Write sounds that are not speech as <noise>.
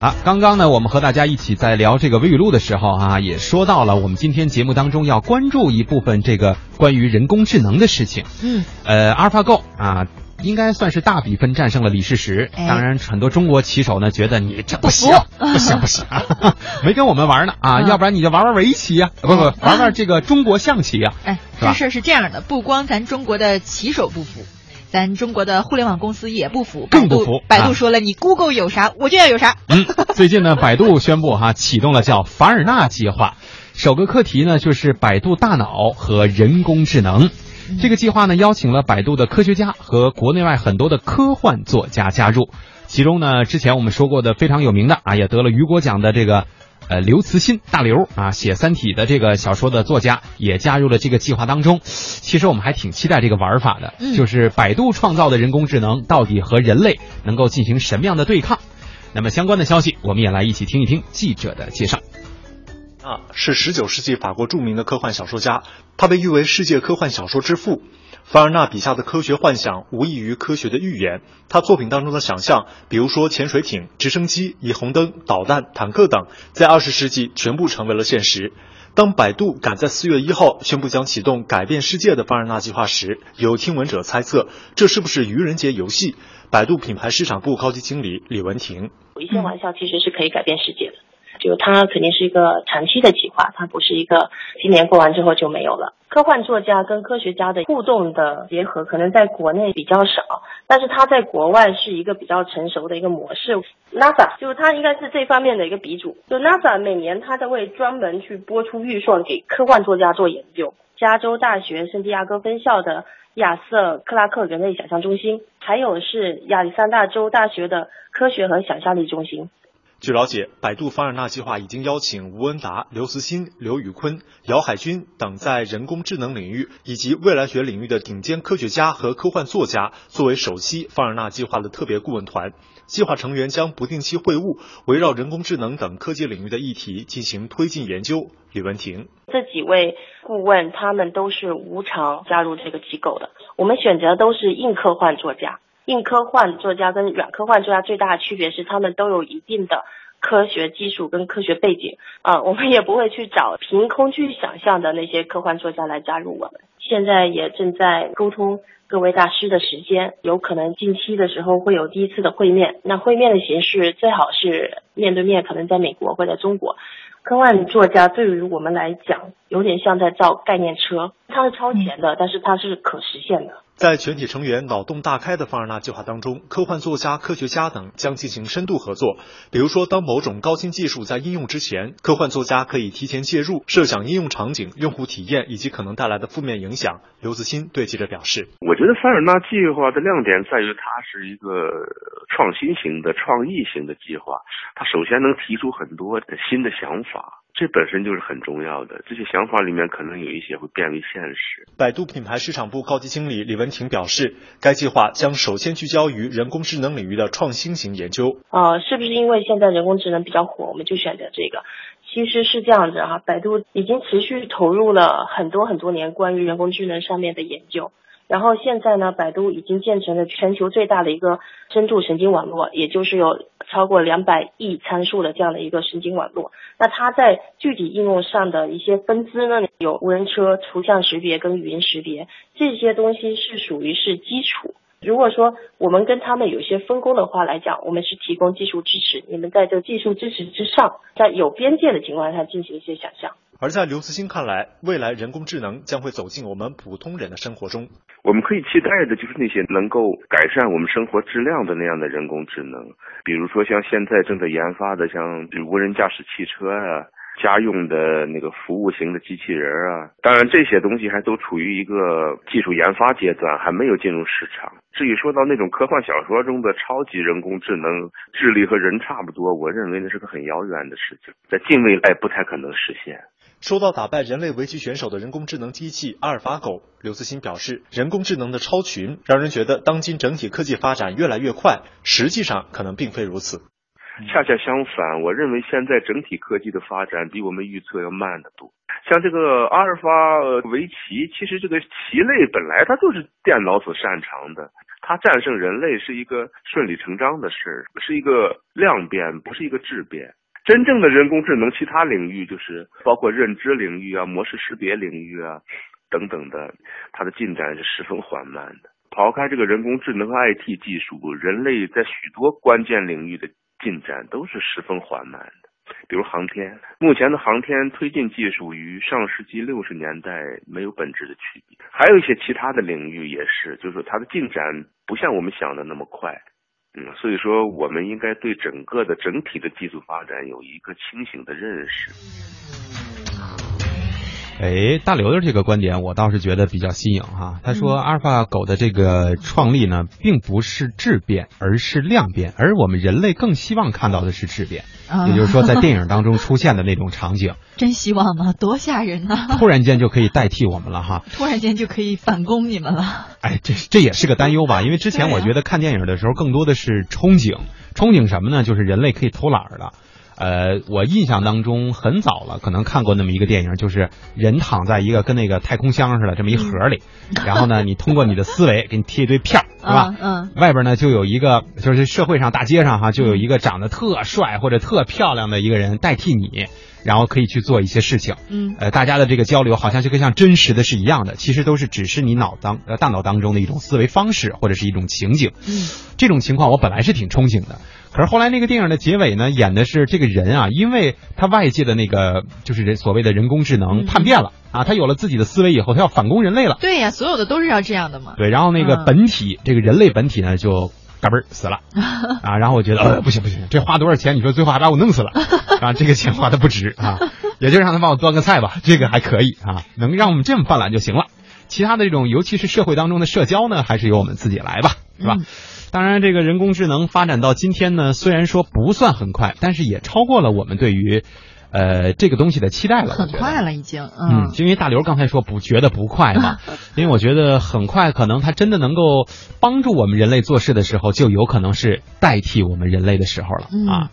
啊，刚刚呢，我们和大家一起在聊这个微语录的时候啊，也说到了我们今天节目当中要关注一部分这个关于人工智能的事情。嗯，呃，AlphaGo 啊，应该算是大比分战胜了李世石。哎。当然，很多中国棋手呢觉得你这不行，不不行不行，<laughs> 没跟我们玩呢啊，嗯要不然你就玩玩围棋呀、不不，玩玩这个中国象棋呀、哎，这事儿是这样的，不光咱中国的棋手不服，咱中国的互联网公司也不服，更不服啊百度说了，你 Google 有啥，我就要有啥。嗯，最近呢，百度宣布哈启动了叫凡尔纳计划，首个课题呢就是百度大脑和人工智能。这个计划呢邀请了百度的科学家和国内外很多的科幻作家加入，其中呢之前我们说过的非常有名的啊也得了雨果奖的这个。呃，刘慈欣大刘啊，写《三体》的这个小说的作家也加入了这个计划当中。其实我们还挺期待这个玩法的，嗯就是百度创造的人工智能到底和人类能够进行什么样的对抗？那么相关的消息，我们也来一起听一听记者的介绍。啊，是十九世纪法国著名的科幻小说家，他被誉为世界科幻小说之父。凡尔纳笔下的科学幻想无异于科学的预言，他作品当中的想象，比如说潜水艇、直升机、霓虹灯、导弹、坦克等，在二十世纪全部成为了现实。当百度赶在四月一号宣布将启动改变世界的凡尔纳计划时，有听闻者猜测，这是不是愚人节游戏？百度品牌市场部高级经理李文婷。有一些玩笑其实是可以改变世界的，就它肯定是一个长期的计划，它不是一个今年过完之后就没有了。科幻作家跟科学家的互动的结合，可能在国内比较少，但是它在国外是一个比较成熟的一个模式。NASA 就是它应该是这方面的一个鼻祖。就 NASA 每年它在为专门去拨出预算给科幻作家做研究。加州大学圣地亚哥分校的亚瑟克拉克人类想象中心，还有是亚利桑那州大学的科学和想象力中心。据了解，百度凡尔纳计划已经邀请吴文达、刘慈欣、刘宇坤、姚海军等在人工智能领域以及未来学领域的顶尖科学家和科幻作家作为首期凡尔纳计划的特别顾问团。计划成员将不定期会晤，围绕人工智能等科技领域的议题进行推进研究。李文婷，这几位顾问他们都是无偿加入这个机构的。我们选择都是硬科幻作家。硬科幻作家跟软科幻作家最大的区别是，他们都有一定的科学基础跟科学背景啊、<laughs> 我们也不会去找凭空去想象的那些科幻作家来加入我们。现在也正在沟通各位大师的时间，有可能近期的时候会有第一次的会面。那会面的形式最好是面对面，可能在美国或者中国。科幻作家对于我们来讲，有点像在造概念车，它是超前的，但是它是可实现的。在全体成员脑洞大开的凡尔纳计划当中，科幻作家、科学家等将进行深度合作。比如说，当某种高新技术在应用之前，科幻作家可以提前介入，设想应用场景、用户体验以及可能带来的负面影响。刘慈欣对记者表示：“我觉得凡尔纳计划的亮点在于它是一个创新型的、创意型的计划。它首先能提出很多新的想法。”这本身就是很重要的，这些想法里面可能有一些会变为现实。百度品牌市场部高级经理李文婷表示，该计划将首先聚焦于人工智能领域的创新型研究。呃，是不是因为现在人工智能比较火，我们就选择这个？其实是这样子哈、啊，百度已经持续投入了很多很多年关于人工智能上面的研究。然后现在呢，百度已经建成了全球最大的一个深度神经网络，也就是有超过两百亿参数的这样的一个神经网络。那它在具体应用上的一些分支呢，有无人车、图像识别跟语音识别这些东西是属于是基础。如果说我们跟他们有些分工的话来讲，我们是提供技术支持，你们在这技术支持之上，在有边界的情况下进行一些想象。而在刘慈欣看来，未来人工智能将会走进我们普通人的生活中。我们可以期待的就是那些能够改善我们生活质量的那样的人工智能，比如说像现在正在研发的像无人驾驶汽车啊。家用的那个服务型的机器人啊，当然这些东西还都处于一个技术研发阶段，还没有进入市场。至于说到那种科幻小说中的超级人工智能，智力和人差不多，我认为那是个很遥远的事情，在近未来不太可能实现。说到打败人类围棋选手的人工智能机器阿尔法狗，刘慈欣表示，人工智能的超群让人觉得当今整体科技发展越来越快，实际上可能并非如此。恰恰相反，我认为现在整体科技的发展比我们预测要慢得多。像这个阿尔法围棋，其实这个棋类本来它就是电脑所擅长的，它战胜人类是一个顺理成章的事，是一个量变，不是一个质变。真正的人工智能，其他领域就是包括认知领域啊、模式识别领域啊等等的，它的进展是十分缓慢的。抛开这个人工智能和 IT 技术，人类在许多关键领域的进展都是十分缓慢的。比如航天，目前的航天推进技术与上世纪六十年代没有本质的区别。还有一些其他的领域也是，就是它的进展不像我们想的那么快。嗯，所以说我们应该对整个的整体的技术发展有一个清醒的认识。哎，大刘的这个观点我倒是觉得比较新颖哈。他说，阿尔法狗的这个创立呢，并不是质变，而是量变，而我们人类更希望看到的是质变，也就是说，在电影当中出现的那种场景。<laughs> 真希望吗？多吓人呐！突然间就可以代替我们了哈！突然间就可以反攻你们了。哎，这这也是个担忧吧？因为之前我觉得看电影的时候更多的是憧憬，憧憬什么呢？就是人类可以偷懒了。呃，我印象当中很早了，可能看过那么一个电影，就是人躺在一个跟那个太空箱似的这么一盒里，<laughs> 然后呢，你通过你的思维给你贴一堆片儿，是吧？嗯。外边呢就有一个，就是社会上大街上哈，就有一个长得特帅或者特漂亮的一个人代替你，然后可以去做一些事情。嗯。呃，大家的这个交流好像就跟像真实的是一样的，其实都是只是你脑当呃大脑当中的一种思维方式或者是一种情景。嗯。这种情况我本来是挺憧憬的。可是后来那个电影的结尾呢，演的是这个人啊，因为他外界的那个就是人所谓的人工智能叛变了啊，他有了自己的思维以后，他要反攻人类了。对呀，所有的都是要这样的嘛。对，然后那个本体，这个人类本体呢，就嘎嘣死了 <laughs> 啊。然后我觉得，呃，不行不行，这花多少钱？你说最后还把我弄死了 <laughs> 啊？这个钱花的不值啊，也就让他帮我端个菜吧，这个还可以啊，能让我们这么犯懒就行了。其他的这种，尤其是社会当中的社交呢，还是由我们自己来吧，是吧？当然，这个人工智能发展到今天呢，虽然说不算很快，但是也超过了我们对于，呃，这个东西的期待了。很快了，已经。嗯，因为大刘刚才说不觉得不快嘛，<laughs> 因为我觉得很快，可能它真的能够帮助我们人类做事的时候，就有可能是代替我们人类的时候了啊。